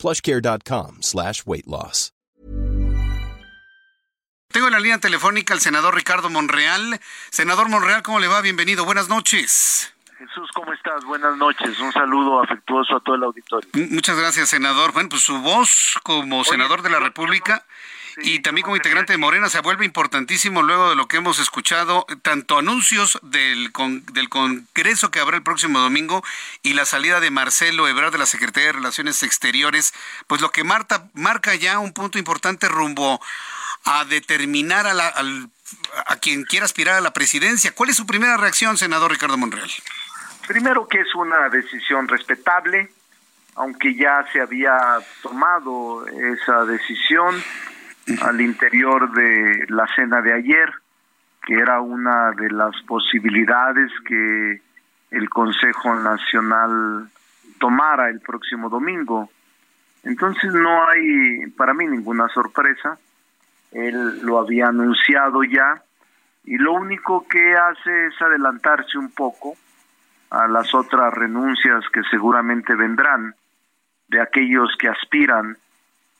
plushcare.com slash weight loss. Tengo en la línea telefónica al senador Ricardo Monreal. Senador Monreal, ¿cómo le va? Bienvenido. Buenas noches. Jesús, ¿cómo estás? Buenas noches. Un saludo afectuoso a todo el auditorio. Muchas gracias, senador. Bueno, pues su voz como senador de la República y también como integrante de Morena se vuelve importantísimo luego de lo que hemos escuchado, tanto anuncios del, del Congreso que habrá el próximo domingo y la salida de Marcelo Ebrard de la Secretaría de Relaciones Exteriores, pues lo que marca, marca ya un punto importante rumbo a determinar a, la, a quien quiera aspirar a la presidencia. ¿Cuál es su primera reacción, senador Ricardo Monreal? Primero que es una decisión respetable, aunque ya se había tomado esa decisión al interior de la cena de ayer, que era una de las posibilidades que el Consejo Nacional tomara el próximo domingo. Entonces no hay para mí ninguna sorpresa. Él lo había anunciado ya y lo único que hace es adelantarse un poco a las otras renuncias que seguramente vendrán de aquellos que aspiran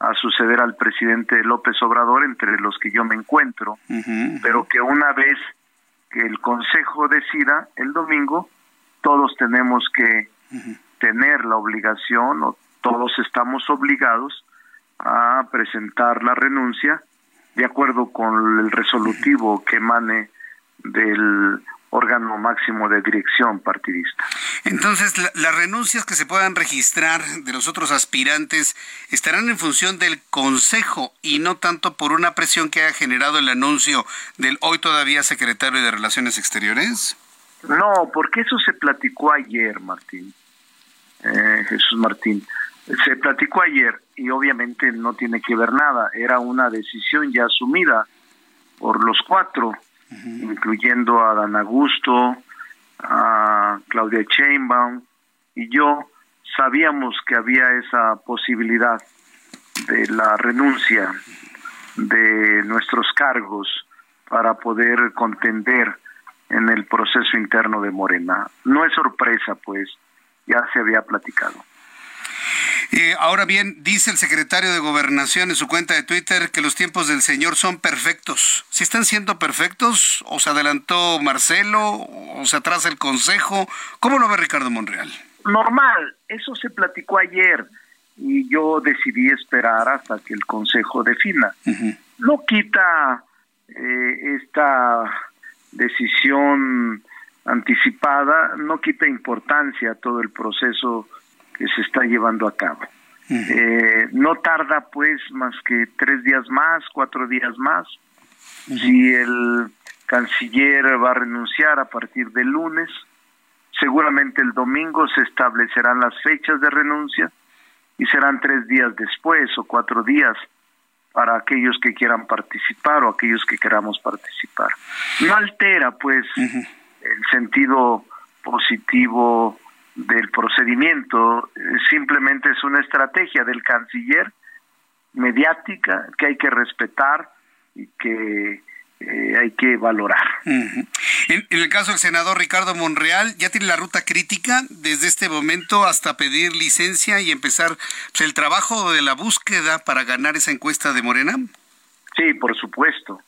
a suceder al presidente López Obrador, entre los que yo me encuentro, pero que una vez que el Consejo decida el domingo, todos tenemos que tener la obligación o todos estamos obligados a presentar la renuncia de acuerdo con el resolutivo que emane del órgano máximo de dirección partidista. Entonces, las renuncias que se puedan registrar de los otros aspirantes estarán en función del Consejo y no tanto por una presión que haya generado el anuncio del hoy todavía secretario de Relaciones Exteriores. No, porque eso se platicó ayer, Martín. Eh, Jesús Martín. Se platicó ayer y obviamente no tiene que ver nada. Era una decisión ya asumida por los cuatro incluyendo a Dan Augusto, a Claudia Chainbaum y yo, sabíamos que había esa posibilidad de la renuncia de nuestros cargos para poder contender en el proceso interno de Morena. No es sorpresa, pues, ya se había platicado. Eh, ahora bien, dice el secretario de Gobernación en su cuenta de Twitter que los tiempos del señor son perfectos. ¿Si están siendo perfectos? ¿O se adelantó Marcelo? ¿O se atrasa el Consejo? ¿Cómo lo ve Ricardo Monreal? Normal, eso se platicó ayer y yo decidí esperar hasta que el Consejo defina. No quita eh, esta decisión anticipada, no quita importancia a todo el proceso que se está llevando a cabo. Eh, no tarda pues más que tres días más, cuatro días más. Si el canciller va a renunciar a partir del lunes, seguramente el domingo se establecerán las fechas de renuncia y serán tres días después o cuatro días para aquellos que quieran participar o aquellos que queramos participar. No altera pues el sentido positivo del procedimiento, eh, simplemente es una estrategia del canciller mediática que hay que respetar y que eh, hay que valorar. en, el caso del senador Ricardo Monreal, ¿ya tiene la ruta crítica desde este momento hasta pedir licencia y empezar pues, el trabajo de la búsqueda para ganar esa encuesta de Morena? Sí, por supuesto.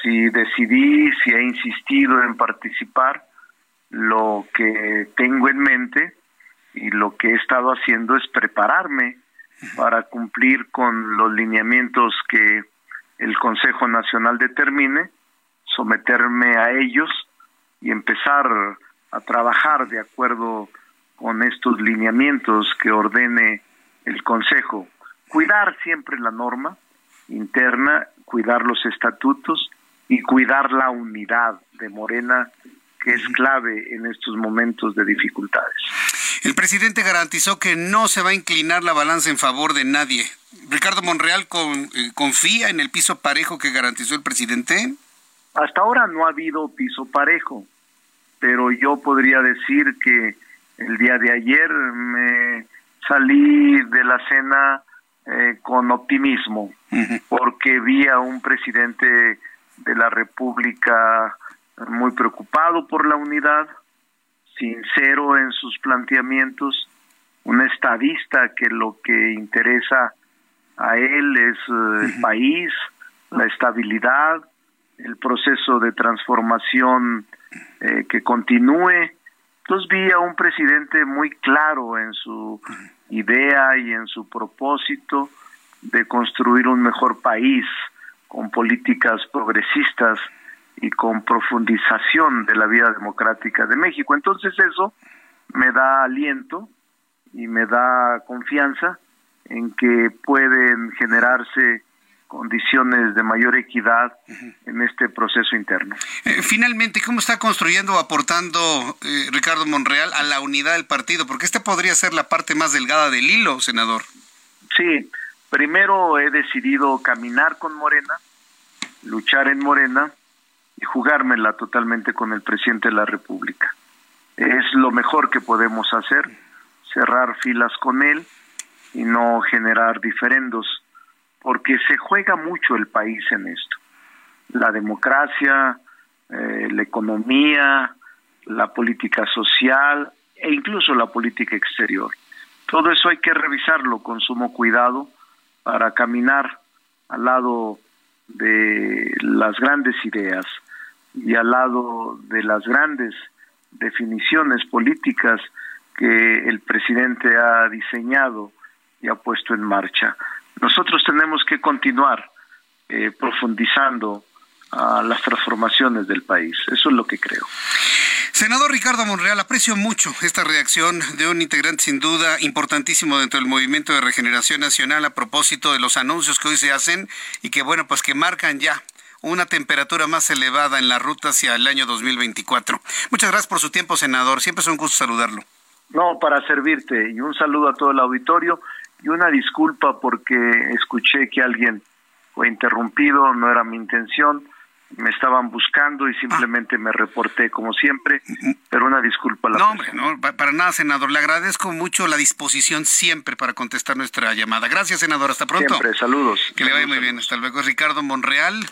Si decidí, si he insistido en participar, lo que tengo en mente y lo que he estado haciendo es prepararme para cumplir con los lineamientos que el Consejo Nacional determine, someterme a ellos y empezar a trabajar de acuerdo con estos lineamientos que ordene el Consejo. Cuidar siempre la norma interna, cuidar los estatutos y cuidar la unidad de Morena que es clave en estos momentos de dificultades. El presidente garantizó que no se va a inclinar la balanza en favor de nadie. Ricardo Monreal eh, confía en el piso parejo que garantizó el presidente. Hasta ahora no ha habido piso parejo, pero yo podría decir que el día de ayer me salí de la cena eh, con optimismo, porque vi a un presidente de la República muy preocupado por la unidad, sincero en sus planteamientos, un estadista que lo que interesa a él es eh, el país, la estabilidad, el proceso de transformación eh, que continúe. Entonces vi a un presidente muy claro en su idea y en su propósito de construir un mejor país con políticas progresistas y con profundización de la vida democrática de México. Entonces eso me da aliento y me da confianza en que pueden generarse condiciones de mayor equidad en este proceso interno. Eh, finalmente, ¿cómo está construyendo o aportando eh, Ricardo Monreal a la unidad del partido? Porque esta podría ser la parte más delgada del hilo, senador. Sí, primero he decidido caminar con Morena, luchar en Morena y jugármela totalmente con el presidente de la República. Es lo mejor que podemos hacer, cerrar filas con él y no generar diferendos porque se juega mucho el país en esto. La democracia, eh, la economía, la política social e incluso la política exterior. Todo eso hay que revisarlo con sumo cuidado para caminar al lado de las grandes ideas y al lado de las grandes definiciones políticas que el presidente ha diseñado y ha puesto en marcha. Nosotros tenemos que continuar eh, profundizando a las transformaciones del país. Eso es lo que creo. Senador Ricardo Monreal, aprecio mucho esta reacción de un integrante sin duda importantísimo dentro del movimiento de regeneración nacional a propósito de los anuncios que hoy se hacen y que bueno, pues que marcan ya una temperatura más elevada en la ruta hacia el año 2024. Muchas gracias por su tiempo, senador. Siempre es un gusto saludarlo. No, para servirte y un saludo a todo el auditorio y una disculpa porque escuché que alguien fue interrumpido, no era mi intención, me estaban buscando y simplemente me reporté como siempre, pero una disculpa a la No, hombre, no, para nada, senador. Le agradezco mucho la disposición siempre para contestar nuestra llamada. Gracias, senador. Hasta pronto. Siempre, saludos. Que le vaya muy bien. Hasta luego. Ricardo Monreal.